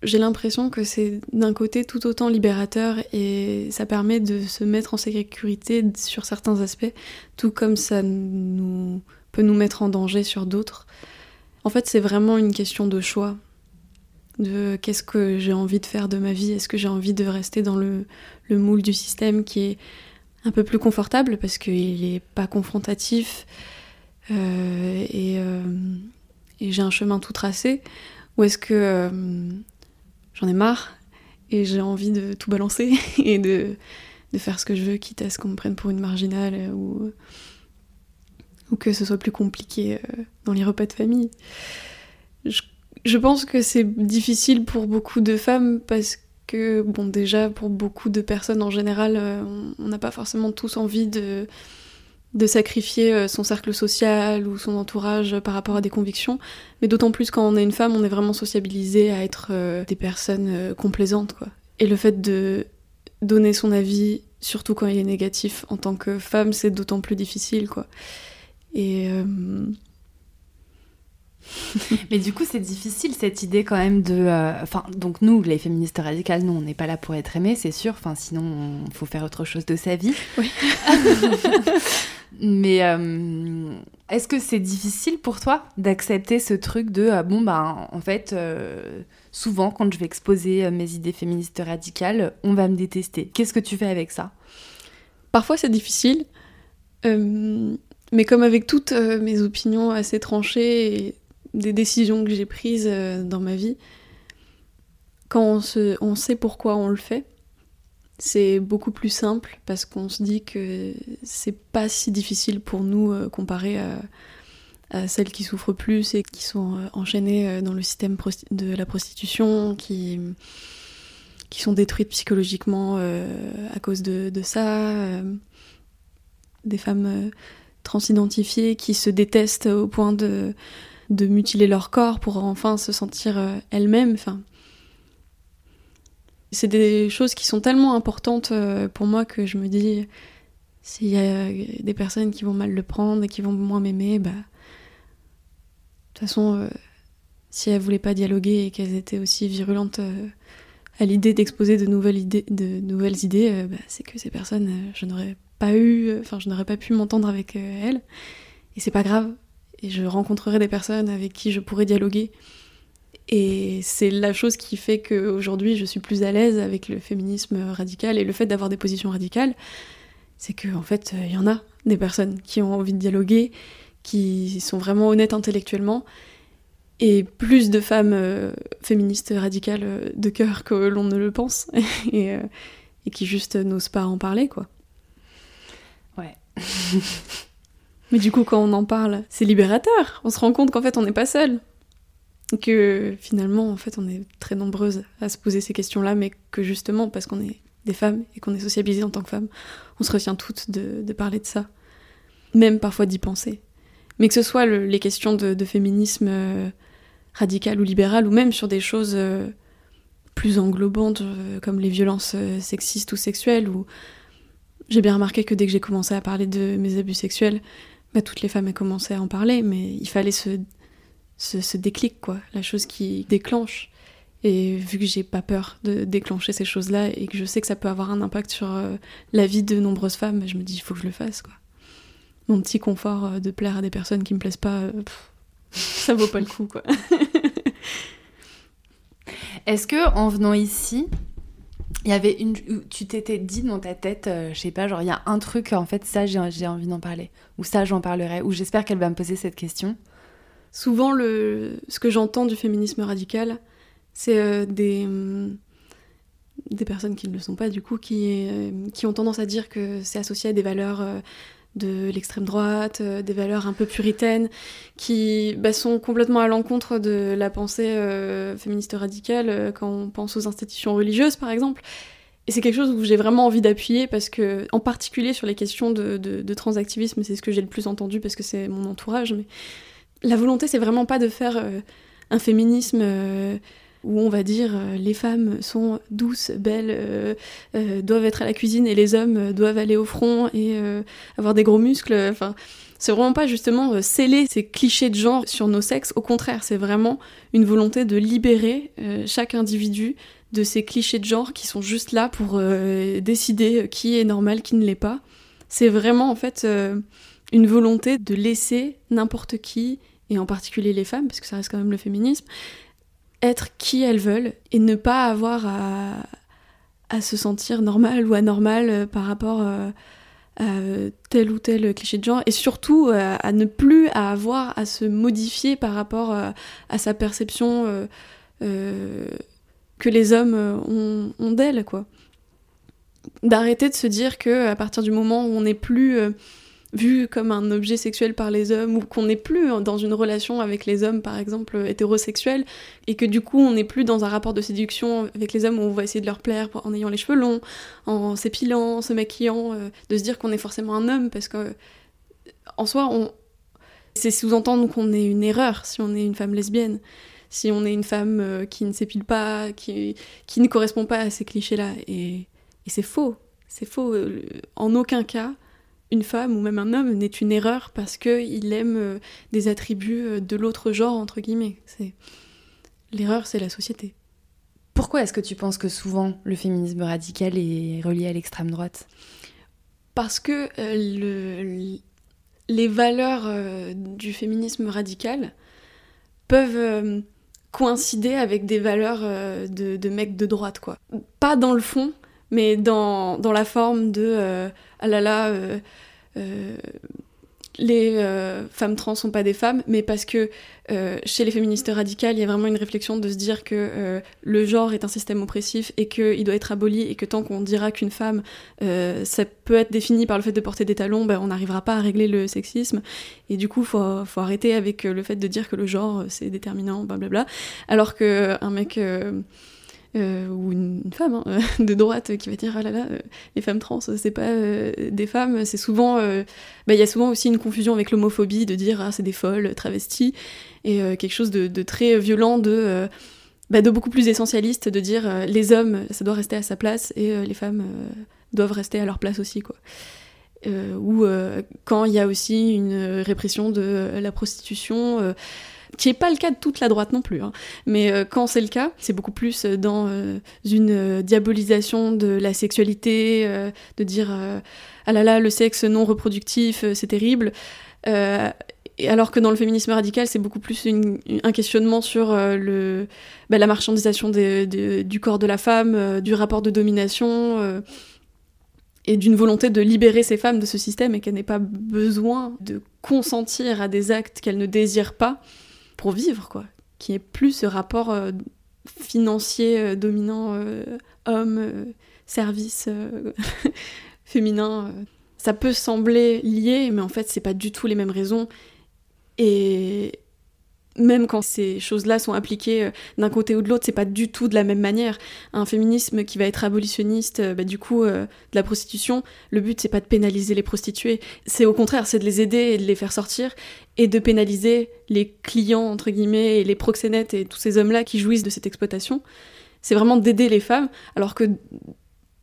j'ai l'impression que c'est d'un côté tout autant libérateur et ça permet de se mettre en sécurité sur certains aspects, tout comme ça peut nous mettre en danger sur d'autres. En fait, c'est vraiment une question de choix, de qu'est-ce que j'ai envie de faire de ma vie, est-ce que j'ai envie de rester dans le moule du système qui est un peu plus confortable parce qu'il n'est pas confrontatif euh, euh, et, j'ai un chemin tout tracé Ou est-ce que euh, j'en ai marre et j'ai envie de tout balancer et de, faire ce que je veux, quitte à ce qu'on me prenne pour une marginale ou, que ce soit plus compliqué dans les repas de famille. Je, je pense que c'est difficile pour beaucoup de femmes parce que que, bon, déjà, pour beaucoup de personnes en général, euh, on n'a pas forcément tous envie de, de sacrifier euh, son cercle social ou son entourage par rapport à des convictions. Mais d'autant plus quand on est une femme, on est vraiment sociabilisé à être euh, des personnes complaisantes, quoi. Et le fait de donner son avis, surtout quand il est négatif, en tant que femme, c'est d'autant plus difficile, quoi. Et Mais du coup, c'est difficile cette idée quand même de. Euh, enfin, donc nous, les féministes radicales, nous, on n'est pas là pour être aimés, c'est sûr. Enfin, sinon, il faut faire autre chose de sa vie. Oui. Mais euh, est-ce que c'est difficile pour toi d'accepter ce truc de euh, bon bah en fait euh, souvent quand je vais exposer mes idées féministes radicales, on va me détester. Qu'est-ce que tu fais avec ça? Parfois c'est difficile, mais comme avec toutes mes opinions assez tranchées et des décisions que j'ai prises dans ma vie, quand on, se, on sait pourquoi on le fait, c'est beaucoup plus simple parce qu'on se dit que c'est pas si difficile pour nous euh, comparé à, celles qui souffrent plus et qui sont euh, enchaînées euh, dans le système de la prostitution, qui, qui sont détruites psychologiquement à cause de, ça, des femmes transidentifiées qui se détestent au point de, de mutiler leur corps pour enfin se sentir elles-mêmes. Enfin, c'est des choses qui sont tellement importantes euh, pour moi que je me dis, s'il y a des personnes qui vont mal le prendre et qui vont moins m'aimer, bah. De toute façon, euh, si elles voulaient pas dialoguer et qu'elles étaient aussi virulentes euh, à l'idée d'exposer de nouvelles idées, de nouvelles idées bah, c'est que ces personnes, je n'aurais pas eu, enfin, je n'aurais pas pu m'entendre avec elles. Et c'est pas grave. Et je rencontrerai des personnes avec qui je pourrais dialoguer et c'est la chose qui fait qu'aujourd'hui je suis plus à l'aise avec le féminisme radical et le fait d'avoir des positions radicales, c'est qu'en en fait il y en a des personnes qui ont envie de dialoguer, qui sont vraiment honnêtes intellectuellement, et plus de femmes euh, féministes radicales euh, de cœur que l'on ne le pense, et, euh, et qui juste n'osent pas en parler quoi. Ouais. Mais du coup, quand on en parle, c'est libérateur. On se rend compte qu'en fait, on n'est pas seul que finalement, en fait, on est très nombreuses à se poser ces questions-là, mais que justement, parce qu'on est des femmes et qu'on est sociabilisées en tant que femmes, on se retient toutes de, parler de ça, même parfois d'y penser. Mais que ce soit les questions de, féminisme euh, radical ou libéral, ou même sur des choses euh, plus englobantes, euh, comme les violences sexistes ou sexuelles, où j'ai bien remarqué que dès que j'ai commencé à parler de mes abus sexuels, bah, toutes les femmes ont commencé à en parler, mais il fallait se ce, déclic, quoi, la chose qui déclenche. Et vu que j'ai pas peur de déclencher ces choses-là et que je sais que ça peut avoir un impact sur euh, la vie de nombreuses femmes, je me dis il faut que je le fasse, quoi. Mon petit confort euh, de plaire à des personnes qui me plaisent pas, euh, ça vaut pas le coup, quoi. Est-ce que en venant ici, il y avait une, tu t'étais dit dans ta tête, je sais pas, genre il y a un truc, en fait, ça j'ai envie d'en parler, ou ça j'en parlerai, ou j'espère qu'elle va me poser cette question. Souvent, le, ce que j'entends du féminisme radical, c'est euh, des, mm, des personnes qui ne le sont pas, du coup, qui, euh, qui ont tendance à dire que c'est associé à des valeurs euh, de l'extrême droite, des valeurs un peu puritaines, qui bah, sont complètement à l'encontre de la pensée féministe radicale quand on pense aux institutions religieuses, par exemple. Et c'est quelque chose où j'ai vraiment envie d'appuyer parce que, en particulier sur les questions de, transactivisme, c'est ce que j'ai le plus entendu parce que c'est mon entourage, mais la volonté, c'est vraiment pas de faire euh, un féminisme euh, où on va dire euh, les femmes sont douces, belles, doivent être à la cuisine et les hommes doivent aller au front et avoir des gros muscles. Enfin, c'est vraiment pas justement sceller ces clichés de genre sur nos sexes. Au contraire, c'est vraiment une volonté de libérer chaque individu de ces clichés de genre qui sont juste là pour décider qui est normal, qui ne l'est pas. C'est vraiment en fait une volonté de laisser n'importe qui et en particulier les femmes, parce que ça reste quand même le féminisme, être qui elles veulent et ne pas avoir à, se sentir normal ou anormal euh, par rapport euh, à tel ou tel cliché de genre. Et surtout euh, à ne plus avoir à se modifier par rapport à sa perception que les hommes ont, ont d'elle quoi. D'arrêter de se dire que à partir du moment où on n'est plus vu comme un objet sexuel par les hommes ou qu'on n'est plus dans une relation avec les hommes par exemple hétérosexuels et que du coup on n'est plus dans un rapport de séduction avec les hommes où on va essayer de leur plaire en ayant les cheveux longs, en s'épilant, en se maquillant, euh, de se dire qu'on est forcément un homme parce que en soi on c'est sous-entendre qu'on est une erreur si on est une femme lesbienne si on est une femme euh, qui ne s'épile pas, qui, qui ne correspond pas à ces clichés-là. Et, et c'est faux. C'est faux. Euh, en aucun cas, une femme ou même un homme n'est une erreur parce qu'il aime euh, des attributs euh, de l'autre genre, entre guillemets. C'est... L'erreur, c'est la société. Pourquoi est-ce que tu penses que souvent le féminisme radical est relié à l'extrême droite? Parce que euh, le, les valeurs du féminisme radical peuvent coïncider avec des valeurs de, de mecs de droite, quoi. Pas dans le fond, mais dans, dans la forme de ah là là, les euh, femmes trans sont pas des femmes, mais parce que euh, chez les féministes radicales, il y a vraiment une réflexion de se dire que euh, le genre est un système oppressif et qu'il doit être aboli et que tant qu'on dira qu'une femme, ça peut être défini par le fait de porter des talons, ben, on n'arrivera pas à régler le sexisme. Et du coup, faut, faut arrêter avec le fait de dire que le genre c'est déterminant, blablabla. Alors qu'un mec euh, ou une, femme hein, de droite qui va dire ah là là, euh, les femmes trans, c'est pas euh, des femmes, c'est souvent. Bah, il y a souvent aussi une confusion avec l'homophobie de dire ah c'est des folles, travesties, et quelque chose de, très violent de. Bah, de beaucoup plus essentialiste de dire les hommes ça doit rester à sa place et les femmes doivent rester à leur place aussi quoi. ou quand il y a aussi une répression de la prostitution qui n'est pas le cas de toute la droite non plus. Hein. Mais euh, quand c'est le cas, c'est beaucoup plus euh, dans euh, une diabolisation de la sexualité, de dire ah là là, le sexe non reproductif, c'est terrible. alors que dans le féminisme radical, c'est beaucoup plus un questionnement sur bah, la marchandisation du corps de la femme, du rapport de domination et d'une volonté de libérer ces femmes de ce système et qu'elles n'aient pas besoin de consentir à des actes qu'elles ne désirent pas pour vivre, quoi. Qui est plus ce rapport euh, financier euh, dominant euh, homme, service féminin. Ça peut sembler lié, mais en fait, c'est pas du tout les mêmes raisons. Et, même quand ces choses-là sont appliquées euh, d'un côté ou de l'autre, c'est pas du tout de la même manière. Un féminisme qui va être abolitionniste, euh, bah, du coup, euh, de la prostitution, le but c'est pas de pénaliser les prostituées, c'est au contraire, c'est de les aider et de les faire sortir et de pénaliser les clients entre guillemets et les proxénètes et tous ces hommes-là qui jouissent de cette exploitation. C'est vraiment d'aider les femmes, alors que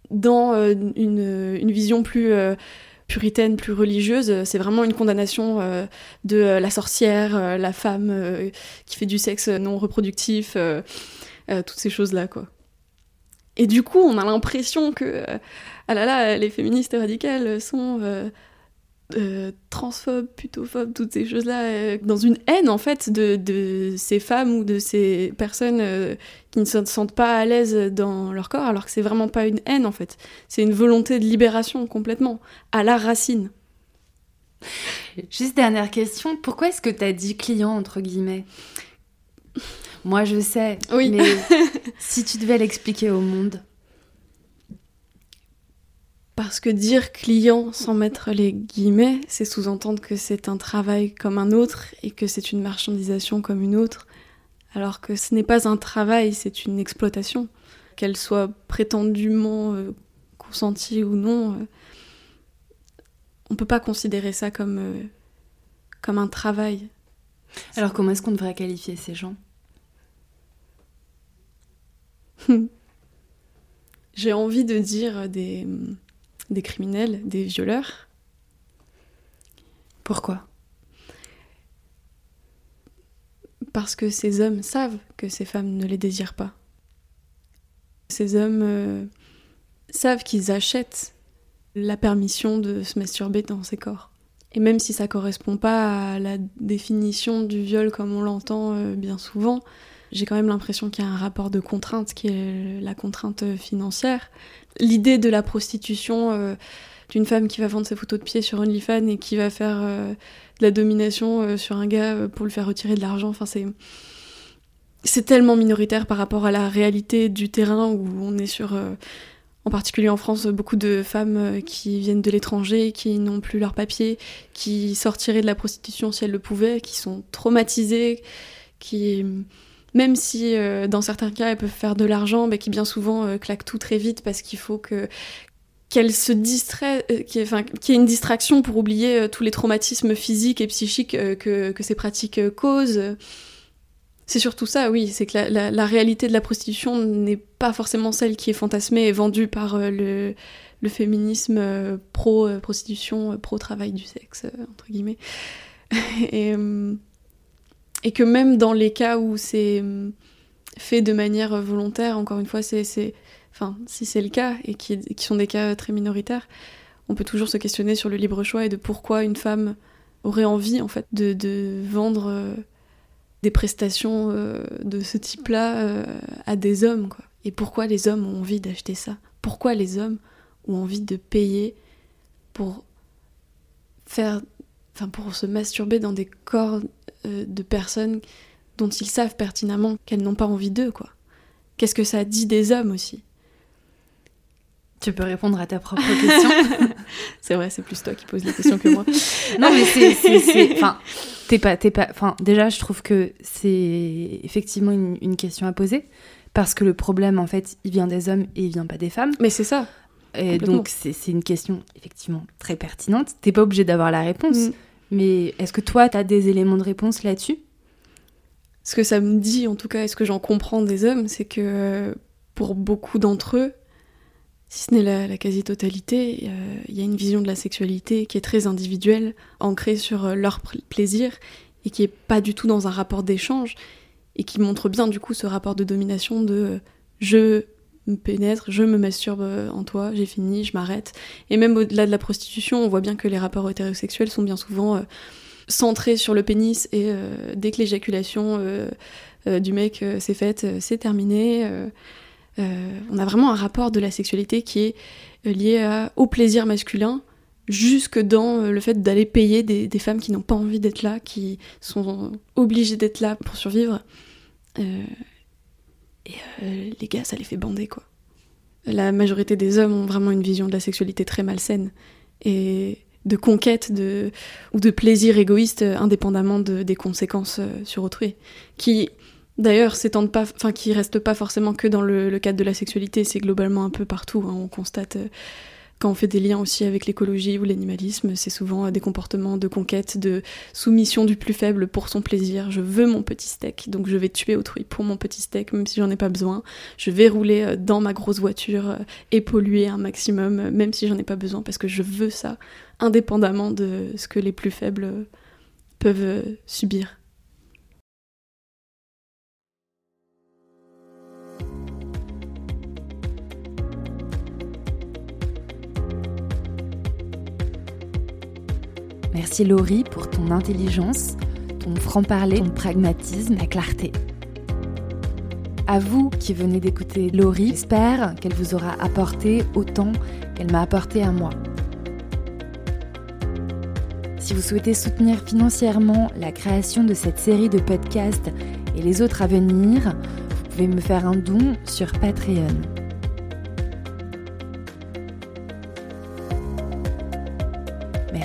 dans une, une, vision plus puritaine, plus religieuse, c'est vraiment une condamnation euh, de euh, la sorcière, euh, la femme qui fait du sexe non reproductif, toutes ces choses-là, quoi. Et du coup, on a l'impression que, ah là là, les féministes radicales sont euh, transphobes, putophobes, toutes ces choses-là, euh, dans une haine en fait de, ces femmes ou de ces personnes euh, qui ne se sentent pas à l'aise dans leur corps, alors que c'est vraiment pas une haine en fait, c'est une volonté de libération complètement, à la racine. Juste dernière question, pourquoi est-ce que tu as dit client entre guillemets? Moi je sais, oui. mais si tu devais l'expliquer au monde parce que dire client sans mettre les guillemets, c'est sous-entendre que c'est un travail comme un autre et que c'est une marchandisation comme une autre, alors que ce n'est pas un travail, c'est une exploitation. Qu'elle soit prétendument euh, consentie ou non, euh, on ne peut pas considérer ça comme, euh, comme un travail. Alors comment est-ce qu'on devrait qualifier ces gens? J'ai envie de dire des des criminels, des violeurs. Pourquoi? Parce que ces hommes savent que ces femmes ne les désirent pas. Ces hommes euh, savent qu'ils achètent la permission de se masturber dans ces corps. Et même si ça correspond pas à la définition du viol comme on l'entend euh, bien souvent, j'ai quand même l'impression qu'il y a un rapport de contrainte qui est la contrainte financière. L'idée de la prostitution euh, d'une femme qui va vendre ses photos de pieds sur OnlyFans et qui va faire euh, de la domination euh, sur un gars pour lui faire retirer de l'argent, enfin c'est c'est tellement minoritaire par rapport à la réalité du terrain où on est sur en particulier en France, beaucoup de femmes qui viennent de l'étranger, qui n'ont plus leurs papiers, qui sortiraient de la prostitution si elles le pouvaient, qui sont traumatisées, qui même si euh, dans certains cas elles peuvent faire de l'argent, mais qui bien souvent euh, claquent tout très vite parce qu'il faut que qu'elle se distrait, euh, qu'il y, ait une distraction pour oublier tous les traumatismes physiques et psychiques que, ces pratiques causent. C'est surtout ça, oui, c'est que la, réalité de la prostitution n'est pas forcément celle qui est fantasmée et vendue par le, féminisme pro-prostitution, pro-travail du sexe, entre guillemets. et, et que même dans les cas où c'est hum, fait de manière volontaire, encore une fois, c'est, enfin, si c'est le cas et qui, sont des cas très minoritaires, on peut toujours se questionner sur le libre choix et de pourquoi une femme aurait envie en fait de, vendre des prestations de ce type-là à des hommes quoi. Et pourquoi les hommes ont envie d'acheter ça? Pourquoi les hommes ont envie de payer pour faire enfin pour se masturber dans des corps de personnes dont ils savent pertinemment qu'elles n'ont pas envie d'eux, quoi. Qu'est-ce que ça dit des hommes aussi? Tu peux répondre à ta propre question. c'est vrai, c'est plus toi qui poses la question que moi. non, mais c'est. Enfin, t'es pas. T'es pas enfin, déjà, je trouve que c'est effectivement une, question à poser. Parce que le problème, en fait, il vient des hommes et il vient pas des femmes. Mais c'est ça. Et donc, c'est une question, effectivement, très pertinente. T'es pas obligé d'avoir la réponse. Mm. Mais est-ce que toi, tu as des éléments de réponse là-dessus? Ce que ça me dit, en tout cas, et ce que j'en comprends des hommes, c'est que pour beaucoup d'entre eux, si ce n'est la, quasi-totalité, euh, il y a une vision de la sexualité qui est très individuelle, ancrée sur euh, leur plaisir, et qui est pas du tout dans un rapport d'échange, et qui montre bien du coup ce rapport de domination de euh, je pénètre, je me masturbe en toi, j'ai fini, je m'arrête. Et même au-delà de la prostitution, on voit bien que les rapports hétérosexuels sont bien souvent centré sur le pénis et euh, dès que l'éjaculation euh, euh, du mec s'est faite, c'est terminé. on a vraiment un rapport de la sexualité qui est lié au plaisir masculin jusque dans le fait d'aller payer des, femmes qui n'ont pas envie d'être là, qui sont obligées d'être là pour survivre. Et les gars, ça les fait bander, quoi. La majorité des hommes ont vraiment une vision de la sexualité très malsaine. Et de conquête de, ou de plaisir égoïste euh, indépendamment de, des conséquences euh, sur autrui. Qui d'ailleurs s'étendent pas, enfin qui restent pas forcément que dans le, cadre de la sexualité, c'est globalement un peu partout. Hein. on constate euh, quand on fait des liens aussi avec l'écologie ou l'animalisme, c'est souvent des comportements de conquête, de soumission du plus faible pour son plaisir. Je veux mon petit steak, donc je vais tuer autrui pour mon petit steak, même si j'en ai pas besoin. Je vais rouler dans ma grosse voiture et polluer un maximum, même si j'en ai pas besoin, parce que je veux ça indépendamment de ce que les plus faibles peuvent subir. Merci Laurie pour ton intelligence, ton franc-parler, ton pragmatisme, ta clarté. À vous qui venez d'écouter Laurie, j'espère qu'elle vous aura apporté autant qu'elle m'a apporté à moi. Si vous souhaitez soutenir financièrement la création de cette série de podcasts et les autres à venir, vous pouvez me faire un don sur Patreon.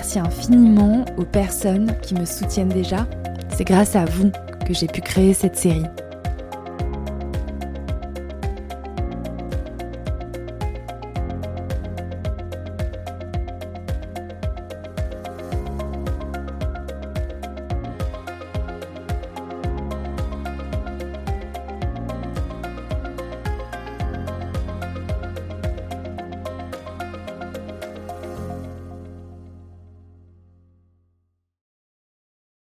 Merci infiniment aux personnes qui me soutiennent déjà. C'est grâce à vous que j'ai pu créer cette série.